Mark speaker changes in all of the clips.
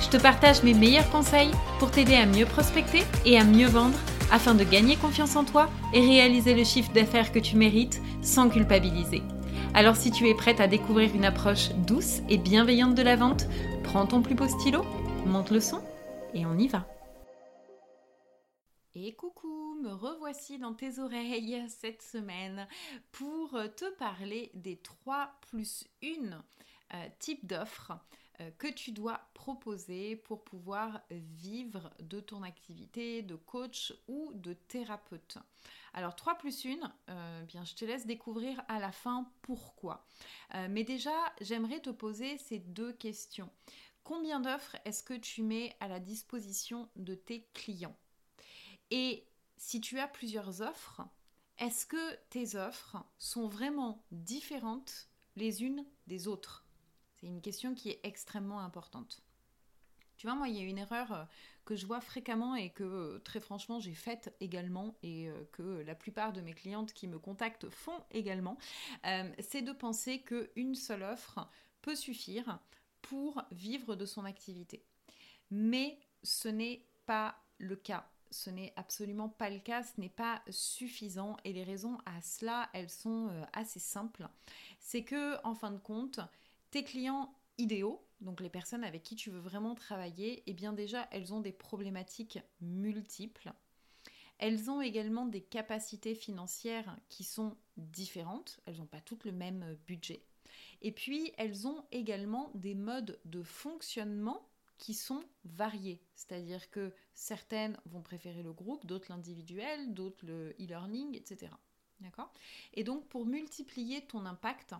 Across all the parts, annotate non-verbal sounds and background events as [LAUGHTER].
Speaker 1: Je te partage mes meilleurs conseils pour t'aider à mieux prospecter et à mieux vendre afin de gagner confiance en toi et réaliser le chiffre d'affaires que tu mérites sans culpabiliser. Alors si tu es prête à découvrir une approche douce et bienveillante de la vente, prends ton plus beau stylo, monte le son et on y va. Et coucou, me revoici dans tes oreilles cette semaine pour te parler des 3 plus 1 types d'offres euh, que tu dois proposer pour pouvoir vivre de ton activité de coach ou de thérapeute. Alors 3 plus 1, euh, bien je te laisse découvrir à la fin pourquoi. Euh, mais déjà, j'aimerais te poser ces deux questions. Combien d'offres est-ce que tu mets à la disposition de tes clients? Et si tu as plusieurs offres, est-ce que tes offres sont vraiment différentes les unes des autres? C'est une question qui est extrêmement importante. Tu vois, moi, il y a une erreur euh, que je vois fréquemment et que euh, très franchement j'ai faite également et euh, que la plupart de mes clientes qui me contactent font également, c'est de penser qu'une seule offre peut suffire pour vivre de son activité. Mais ce n'est pas le cas. Ce n'est absolument pas le cas, ce n'est pas suffisant et les raisons à cela, elles sont assez simples. C'est que en fin de compte, tes clients idéaux, donc les personnes avec qui tu veux vraiment travailler, eh bien déjà, elles ont des problématiques multiples. Elles ont également des capacités financières qui sont différentes. Elles n'ont pas toutes le même budget. Et puis, elles ont également des modes de fonctionnement qui sont variés. C'est-à-dire que certaines vont préférer le groupe, d'autres l'individuel, d'autres le e-learning, etc. D'accord? Et donc, pour multiplier ton impact,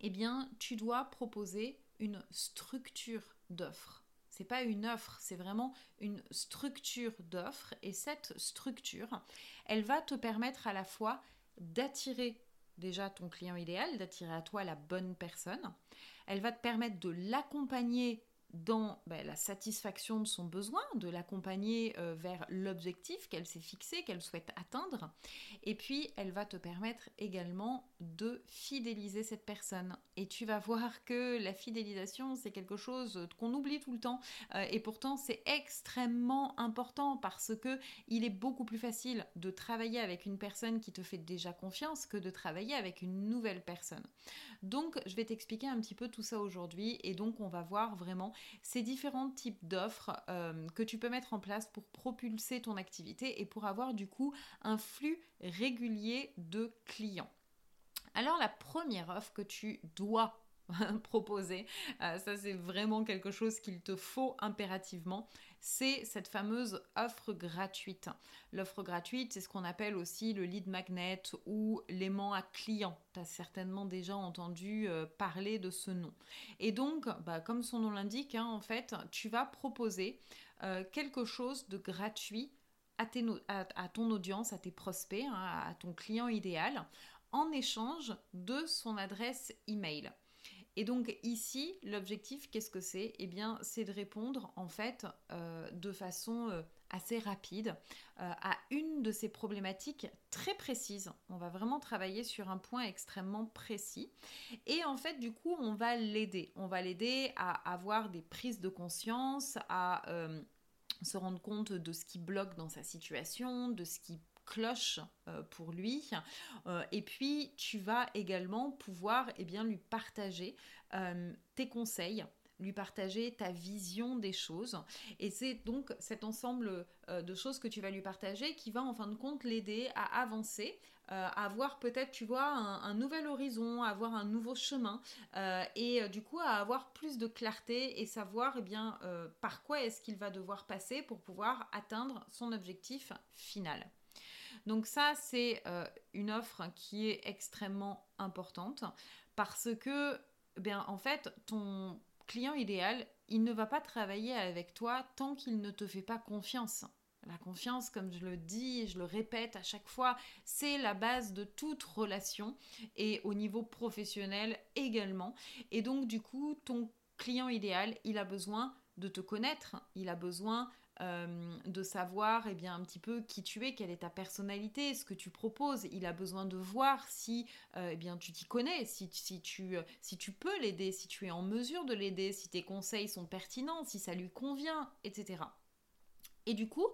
Speaker 1: eh bien, tu dois proposer une structure d'offre. C'est pas une offre, c'est vraiment une structure d'offre. Et cette structure, elle va te permettre à la fois d'attirer déjà ton client idéal, d'attirer à toi la bonne personne. Elle va te permettre de l'accompagner dans ben, la satisfaction de son besoin, de l'accompagner euh, vers l'objectif qu'elle s'est fixé, qu'elle souhaite atteindre. Et puis, elle va te permettre également de fidéliser cette personne. Et tu vas voir que la fidélisation, c'est quelque chose qu'on oublie tout le temps. Euh, et pourtant, c'est extrêmement important parce que il est beaucoup plus facile de travailler avec une personne qui te fait déjà confiance que de travailler avec une nouvelle personne. Donc, je vais t'expliquer un petit peu tout ça aujourd'hui. Et donc, on va voir vraiment ces différents types d'offres euh, que tu peux mettre en place pour propulser ton activité et pour avoir du coup un flux régulier de clients. Alors, la première offre que tu dois [LAUGHS] proposer, euh, ça c'est vraiment quelque chose qu'il te faut impérativement, c'est cette fameuse offre gratuite. L'offre gratuite, c'est ce qu'on appelle aussi le lead magnet ou l'aimant à client. Tu as certainement déjà entendu euh, parler de ce nom. Et donc, bah, comme son nom l'indique, hein, en fait, tu vas proposer euh, quelque chose de gratuit à, ton audience, à tes prospects, hein, à ton client idéal, en échange de son adresse email. Et donc ici, l'objectif, qu'est-ce que c'est? Eh bien, c'est de répondre en fait euh, de façon euh, assez rapide euh, à une de ces problématiques très précises. On va vraiment travailler sur un point extrêmement précis. Et en fait, du coup, on va l'aider. On va l'aider à avoir des prises de conscience, à se rendre compte de ce qui bloque dans sa situation, de ce qui cloche euh, pour lui. Euh, et puis, tu vas également pouvoir et eh bien, lui partager euh, tes conseils lui partager ta vision des choses. Et c'est donc cet ensemble de choses que tu vas lui partager qui va en fin de compte l'aider à avancer, à avoir peut-être, tu vois, un, nouvel horizon, à avoir un nouveau chemin et du coup à avoir plus de clarté et savoir eh bien, par quoi est-ce qu'il va devoir passer pour pouvoir atteindre son objectif final. Donc ça, c'est euh, une offre qui est extrêmement importante parce que, bien, en fait, ton client idéal, il ne va pas travailler avec toi tant qu'il ne te fait pas confiance. La confiance, comme je le dis je le répète à chaque fois, c'est la base de toute relation et au niveau professionnel également. Et donc du coup, ton client idéal, il a besoin de te connaître, il a besoin euh, de savoir eh bien, un petit peu qui tu es, quelle est ta personnalité, ce que tu proposes. Il a besoin de voir si euh, eh bien, tu t'y connais, si, tu, si tu peux l'aider, si tu es en mesure de l'aider, si tes conseils sont pertinents, si ça lui convient, etc. Et du coup,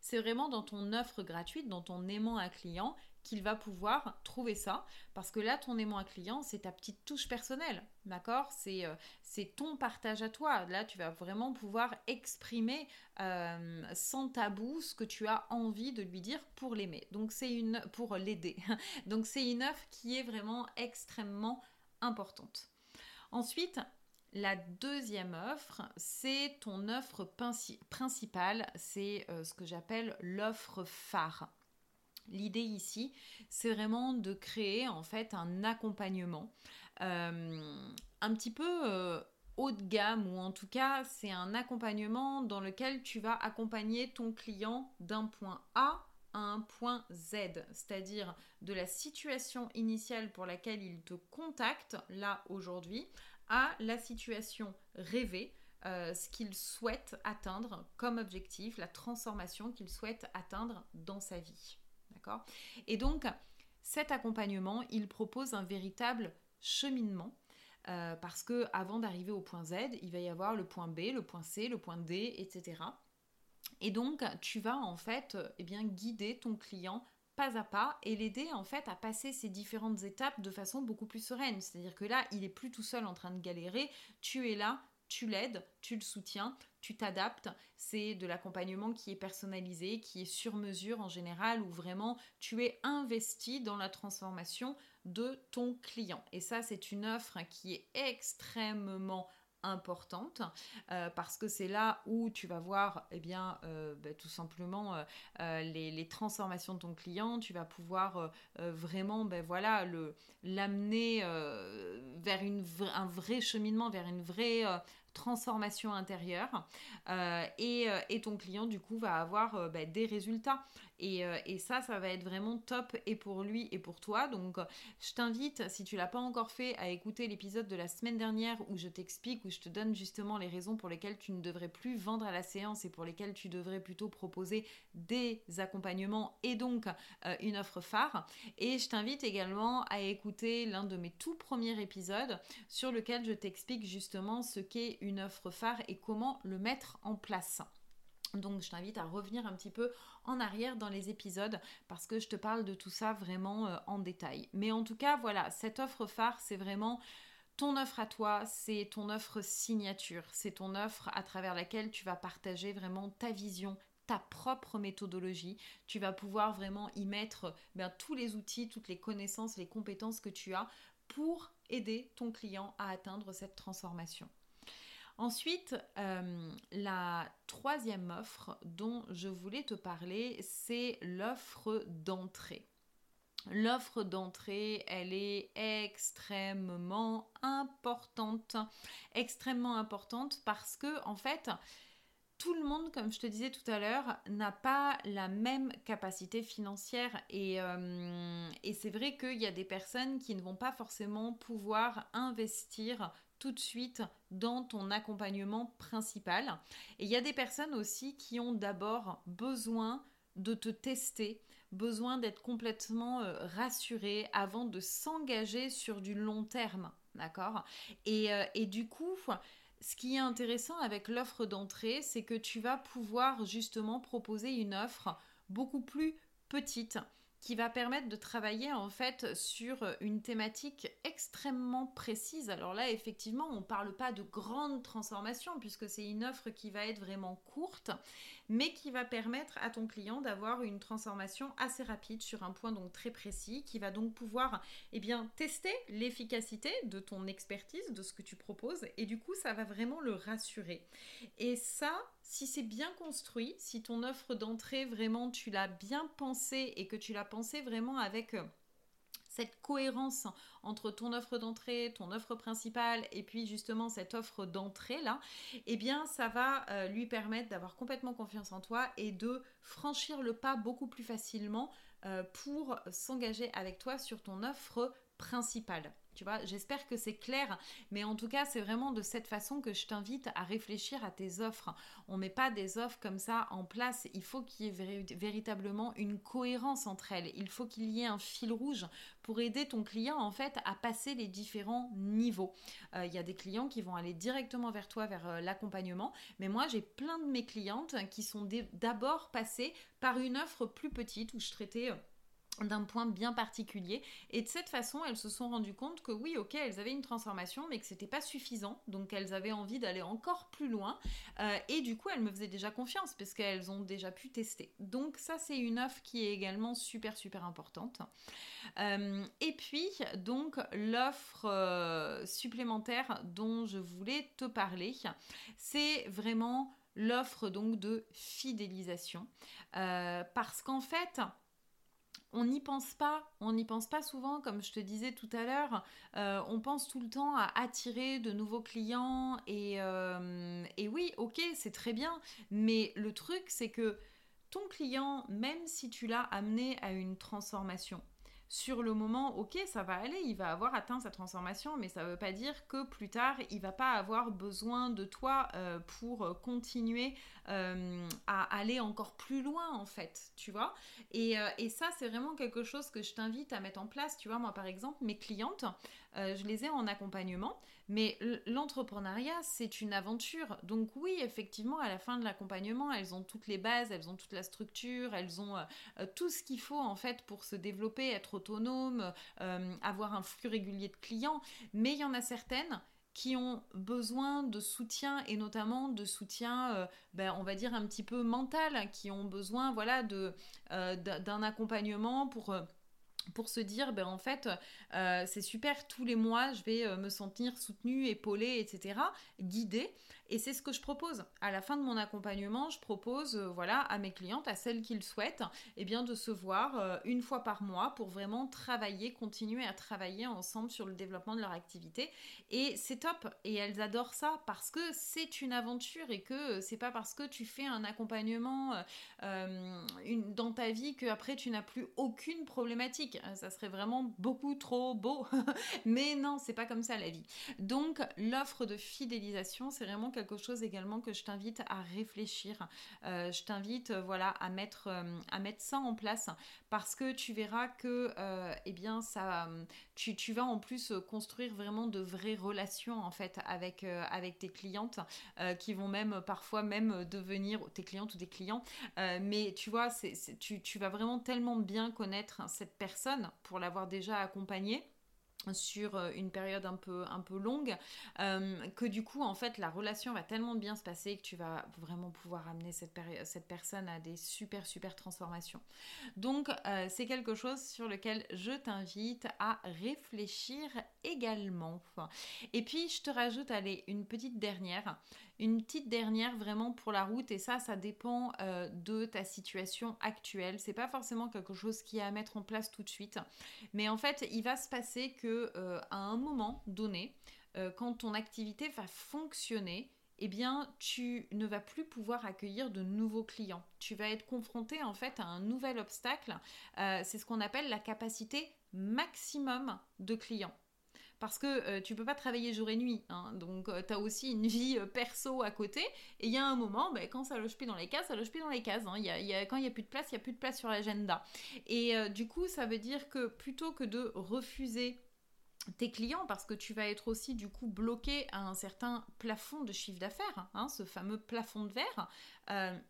Speaker 1: c'est vraiment dans ton offre gratuite, dans ton aimant à client, qu'il va pouvoir trouver ça. Parce que là, ton aimant à client, c'est ta petite touche personnelle. D'accord? Euh, C'est ton partage à toi. Là, tu vas vraiment pouvoir exprimer euh, sans tabou ce que tu as envie de lui dire pour l'aimer. Donc, c'est une. pour l'aider. [LAUGHS] Donc, c'est une offre qui est vraiment extrêmement importante. Ensuite, la deuxième offre, c'est ton offre principale, c'est euh, ce que j'appelle l'offre phare. L'idée ici, c'est vraiment de créer en fait un accompagnement euh, un petit peu euh, haut de gamme ou en tout cas c'est un accompagnement dans lequel tu vas accompagner ton client d'un point A à un point Z, c'est-à-dire de la situation initiale pour laquelle il te contacte là aujourd'hui la situation rêvée, euh, ce qu'il souhaite atteindre comme objectif, la transformation qu'il souhaite atteindre dans sa vie. D'accord? Et donc, cet accompagnement, il propose un véritable cheminement. Euh, parce que avant d'arriver au point Z, il va y avoir le point B, le point C, le point D, etc. Et donc, tu vas en fait eh bien, guider ton client pas à pas et l'aider en fait à passer ces différentes étapes de façon beaucoup plus sereine. C'est-à-dire que là, il est plus tout seul en train de galérer, tu es là, tu l'aides, tu le soutiens, tu t'adaptes. C'est de l'accompagnement qui est personnalisé, qui est sur mesure en général, où vraiment tu es investi dans la transformation de ton client. Et ça, c'est une offre qui est extrêmement importante euh, parce que c'est là où tu vas voir eh bien euh, bah, tout simplement euh, les, transformations de ton client. Tu vas pouvoir vraiment ben voilà le l'amener vers une, un vrai cheminement vers une vraie transformation intérieure. Et, ton client du coup va avoir ben, des résultats euh, et, ça, ça va être vraiment top et pour lui et pour toi. Donc, je t'invite, si tu l'as pas encore fait, à écouter l'épisode de la semaine dernière où je t'explique, où je te donne justement les raisons pour lesquelles tu ne devrais plus vendre à la séance et pour lesquelles tu devrais plutôt proposer des accompagnements et donc euh, une offre phare. Et je t'invite également à écouter l'un de mes tout premiers épisodes sur lequel je t'explique justement ce qu'est une offre phare et comment le mettre en place. Donc je t'invite à revenir un petit peu en arrière dans les épisodes parce que je te parle de tout ça vraiment euh, en détail. Mais en tout cas, voilà, cette offre phare, c'est vraiment ton offre à toi, c'est ton offre signature, c'est ton offre à travers laquelle tu vas partager vraiment ta vision, ta propre méthodologie. Tu vas pouvoir vraiment y mettre ben, tous les outils, toutes les connaissances, les compétences que tu as pour aider ton client à atteindre cette transformation. Ensuite, euh, la troisième offre dont je voulais te parler, c'est l'offre d'entrée. L'offre d'entrée, elle est extrêmement importante, extrêmement importante parce que en fait, tout le monde, comme je te disais tout à l'heure, n'a pas la même capacité financière et, euh, et c'est vrai qu'il y a des personnes qui ne vont pas forcément pouvoir investir tout de suite dans ton accompagnement principal. Et il y a des personnes aussi qui ont d'abord besoin de te tester, besoin d'être complètement euh, rassuré avant de s'engager sur du long terme. D'accord? Euh, et du coup, ce qui est intéressant avec l'offre d'entrée, c'est que tu vas pouvoir justement proposer une offre beaucoup plus petite qui va permettre de travailler en fait sur une thématique extrêmement précise. Alors là, effectivement, on ne parle pas de grande transformation puisque c'est une offre qui va être vraiment courte, mais qui va permettre à ton client d'avoir une transformation assez rapide sur un point donc très précis, qui va donc pouvoir eh bien, tester l'efficacité de ton expertise, de ce que tu proposes, et du coup, ça va vraiment le rassurer. Et ça, si c'est bien construit, si ton offre d'entrée vraiment tu l'as bien pensée et que tu l'as pensée vraiment avec euh, cette cohérence entre ton offre d'entrée, ton offre principale et puis justement cette offre d'entrée là, eh bien ça va euh, lui permettre d'avoir complètement confiance en toi et de franchir le pas beaucoup plus facilement euh, pour s'engager avec toi sur ton offre principale. J'espère que c'est clair, mais en tout cas, c'est vraiment de cette façon que je t'invite à réfléchir à tes offres. On ne met pas des offres comme ça en place. Il faut qu'il y ait véritablement une cohérence entre elles. Il faut qu'il y ait un fil rouge pour aider ton client en fait à passer les différents niveaux. Euh, il y a des clients qui vont aller directement vers toi, vers euh, l'accompagnement, mais moi j'ai plein de mes clientes qui sont d'abord passées par une offre plus petite où je traitais euh, d'un point bien particulier. Et de cette façon, elles se sont rendues compte que oui, ok, elles avaient une transformation, mais que c'était pas suffisant. Donc elles avaient envie d'aller encore plus loin. Euh, et du coup, elles me faisaient déjà confiance parce qu'elles ont déjà pu tester. Donc ça, c'est une offre qui est également super, super importante. Euh, et puis, donc, l'offre euh, supplémentaire dont je voulais te parler, c'est vraiment l'offre donc de fidélisation. parce qu'en fait, on n'y pense pas, on n'y pense pas souvent, comme je te disais tout à l'heure, euh, on pense tout le temps à attirer de nouveaux clients euh, et oui, ok, c'est très bien, mais le truc c'est que ton client, même si tu l'as amené à une transformation, sur le moment, ok, ça va aller, il va avoir atteint sa transformation, mais ça ne veut pas dire que plus tard, il va pas avoir besoin de toi euh, pour continuer euh, à aller encore plus loin, en fait, tu vois. Et, euh, et ça, c'est vraiment quelque chose que je t'invite à mettre en place, tu vois. Moi, par exemple, mes clientes, je les ai en accompagnement, mais l'entrepreneuriat, c'est une aventure. Donc oui, effectivement, à la fin de l'accompagnement, elles ont toutes les bases, elles ont toute la structure, elles ont euh, tout ce qu'il faut en fait pour se développer, être autonome, euh, avoir un flux régulier de clients. Mais il y en a certaines qui ont besoin de soutien et notamment de soutien, euh, ben, on va dire un petit peu mental, qui ont besoin voilà d'un accompagnement pour pour se dire, ben en fait, euh, c'est super, tous les mois, je vais euh, me sentir soutenue, épaulée, etc., guidée. Et c'est ce que je propose. À la fin de mon accompagnement, je propose euh, voilà, à mes clientes, à celles qui le souhaitent, eh bien, de se voir une fois par mois pour vraiment travailler, continuer à travailler ensemble sur le développement de leur activité. Et c'est top. Et elles adorent ça parce que c'est une aventure et que c'est pas parce que tu fais un accompagnement dans ta vie qu'après tu n'as plus aucune problématique. Ça serait vraiment beaucoup trop beau. [LAUGHS] Mais non, c'est pas comme ça la vie. Donc, l'offre de fidélisation, c'est vraiment quelque chose également que je t'invite à réfléchir. Euh, je t'invite, euh, voilà, à mettre, à mettre ça en place parce que tu verras que, eh bien, ça, tu, vas en plus construire vraiment de vraies relations en fait avec, avec tes clientes qui vont même parfois même devenir tes clientes ou des clients. mais tu vois, c'est, tu, tu vas vraiment tellement bien connaître cette personne pour l'avoir déjà accompagné sur euh, une période un peu, un peu longue, euh, que du coup, en fait, la relation va tellement bien se passer que tu vas vraiment pouvoir amener cette, personne à des super, super transformations. Donc, euh, c'est quelque chose sur lequel je t'invite à réfléchir également. Et puis, je te rajoute, allez, une petite dernière. Une petite dernière vraiment pour la route et ça, ça dépend euh, de ta situation actuelle. C'est pas forcément quelque chose qui est à mettre en place tout de suite, mais en fait, il va se passer que euh, à un moment donné, euh, quand ton activité va fonctionner, eh bien, tu ne vas plus pouvoir accueillir de nouveaux clients. Tu vas être confronté en fait à un nouvel obstacle. c'est ce qu'on appelle la capacité maximum de clients parce que euh, tu peux pas travailler jour et nuit. Hein. donc euh, tu as aussi une vie euh, perso à côté. Et il y a un moment, ben, quand ça loge plus dans les cases, ça loge plus dans les cases. Hein. Y a, quand il n'y a plus de place, il n'y a plus de place sur l'agenda. Et du coup, ça veut dire que plutôt que de refuser tes clients parce que tu vas être aussi du coup bloqué à un certain plafond de chiffre d'affaires, hein, ce fameux plafond de verre,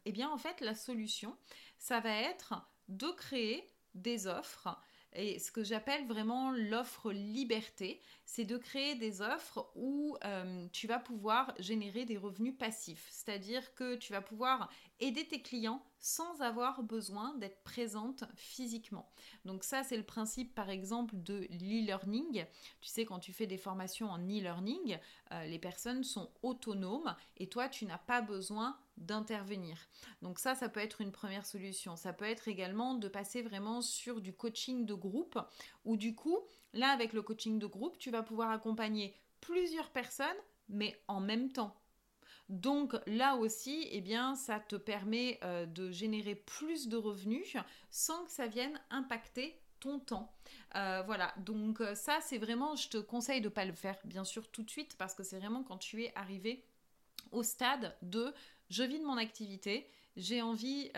Speaker 1: eh bien en fait la solution, ça va être de créer des offres et ce que j'appelle vraiment l'offre liberté, c'est de créer des offres où euh, tu vas pouvoir générer des revenus passifs. C'est-à-dire que tu vas pouvoir aider tes clients sans avoir besoin d'être présente physiquement. Donc ça, c'est le principe, par exemple, de l'e-learning. Tu sais, quand tu fais des formations en e-learning, euh, les personnes sont autonomes et toi, tu n'as pas besoin d'intervenir. Donc ça, ça peut être une première solution. Ça peut être également de passer vraiment sur du coaching de groupe, où du coup, là, avec le coaching de groupe, tu vas pouvoir accompagner plusieurs personnes, mais en même temps. Donc là aussi, eh bien, ça te permet euh, de générer plus de revenus sans que ça vienne impacter ton temps. Euh, voilà, donc euh, ça c'est vraiment, je te conseille de ne pas le faire bien sûr tout de suite parce que c'est vraiment quand tu es arrivé au stade de je vis de mon activité, j'ai envie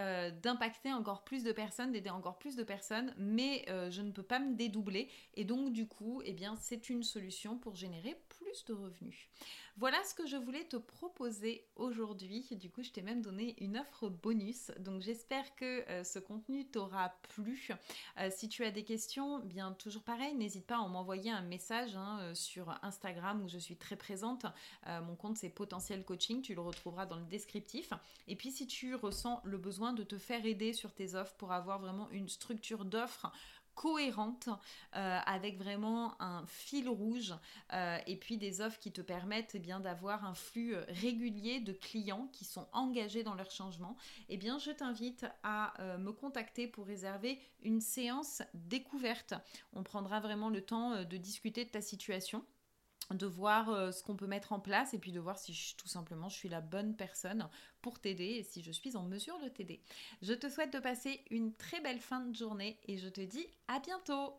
Speaker 1: d'impacter encore plus de personnes, d'aider encore plus de personnes, mais je ne peux pas me dédoubler et donc du coup, eh bien, c'est une solution pour générer plus de revenus. Voilà ce que je voulais te proposer aujourd'hui. Du coup, je t'ai même donné une offre bonus. Donc, j'espère que euh, ce contenu t'aura plu. Euh, si tu as des questions, bien toujours pareil, n'hésite pas à m'envoyer un message hein, euh, sur Instagram où je suis très présente. mon compte, c'est Potentiel Coaching. Tu le retrouveras dans le descriptif. Et puis, si tu ressens le besoin de te faire aider sur tes offres pour avoir vraiment une structure d'offres cohérente euh, avec vraiment un fil rouge euh, et puis des offres qui te permettent eh bien d'avoir un flux euh, régulier de clients qui sont engagés dans leur changement. Eh bien je t'invite à me contacter pour réserver une séance découverte. On prendra vraiment le temps de discuter de ta situation de voir euh, ce qu'on peut mettre en place et puis de voir si tout simplement je suis la bonne personne pour t'aider et si je suis en mesure de t'aider. Je te souhaite de passer une très belle fin de journée et je te dis à bientôt